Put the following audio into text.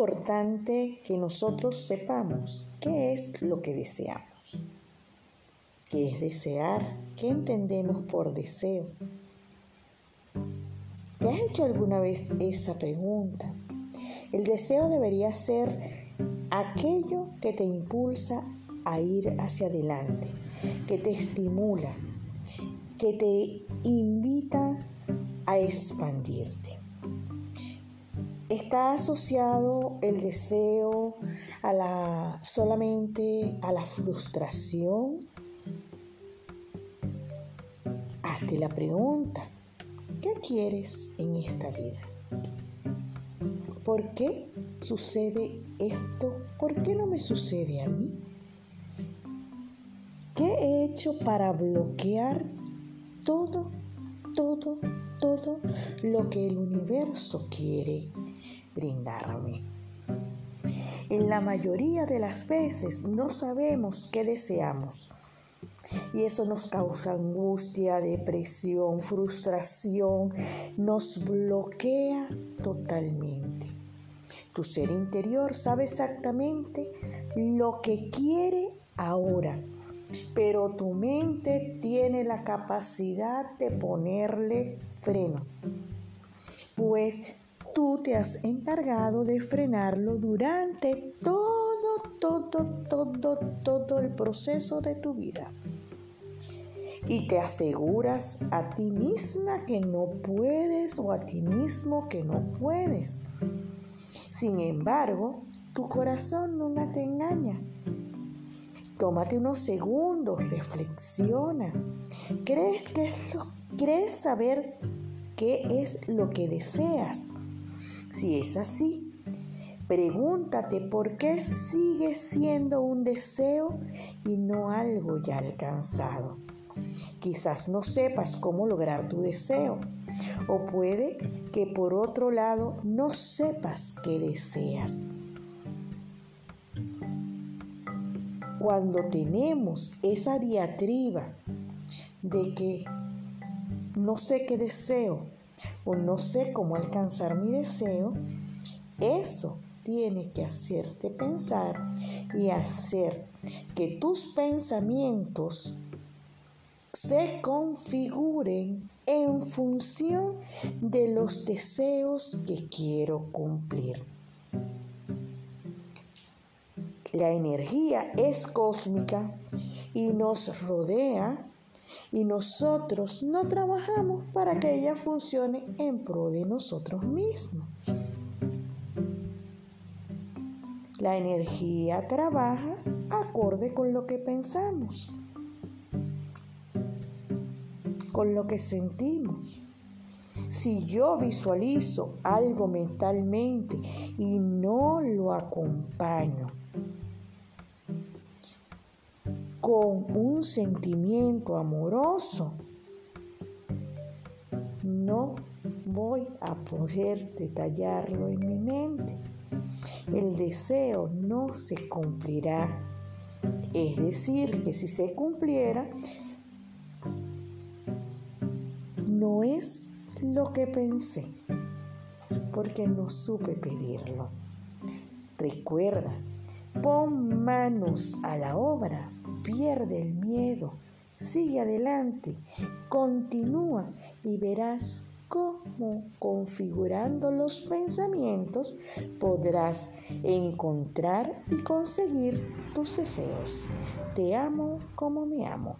importante que nosotros sepamos qué es lo que deseamos. ¿Qué es desear? ¿Qué entendemos por deseo? ¿Te has hecho alguna vez esa pregunta? El deseo debería ser aquello que te impulsa a ir hacia adelante, que te estimula, que te invita a expandirte. Está asociado el deseo a la solamente a la frustración. Hazte la pregunta, ¿qué quieres en esta vida? ¿Por qué sucede esto? ¿Por qué no me sucede a mí? ¿Qué he hecho para bloquear todo, todo, todo lo que el universo quiere brindarme? En la mayoría de las veces no sabemos qué deseamos. Y eso nos causa angustia, depresión, frustración, nos bloquea totalmente. Tu ser interior sabe exactamente lo que quiere ahora pero tu mente tiene la capacidad de ponerle freno, pues tú te has encargado de frenarlo durante todo, todo, todo, todo el proceso de tu vida. Y te aseguras a ti misma que no puedes o a ti mismo que no puedes. Sin embargo, tu corazón nunca te engaña Tómate unos segundos, reflexiona. ¿Crees, que es lo, ¿Crees saber qué es lo que deseas? Si es así, pregúntate por qué sigue siendo un deseo y no algo ya alcanzado. Quizás no sepas cómo lograr tu deseo o puede que por otro lado no sepas qué deseas. Cuando tenemos esa diatriba de que no sé qué deseo o no sé cómo alcanzar mi deseo, eso tiene que hacerte pensar y hacer que tus pensamientos se configuren en función de los deseos que quiero cumplir. La energía es cósmica y nos rodea y nosotros no trabajamos para que ella funcione en pro de nosotros mismos. La energía trabaja acorde con lo que pensamos, con lo que sentimos. Si yo visualizo algo mentalmente y no lo acompaño con un sentimiento amoroso, no voy a poder detallarlo en mi mente. El deseo no se cumplirá. Es decir, que si se cumpliera, no es lo que pensé, porque no supe pedirlo. Recuerda, pon manos a la obra pierde el miedo, sigue adelante, continúa y verás cómo configurando los pensamientos podrás encontrar y conseguir tus deseos. Te amo como me amo.